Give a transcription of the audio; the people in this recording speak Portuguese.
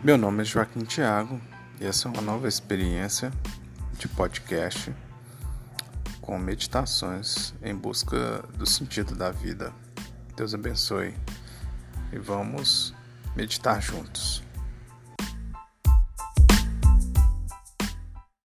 Meu nome é Joaquim Tiago e essa é uma nova experiência de podcast com meditações em busca do sentido da vida. Deus abençoe e vamos meditar juntos.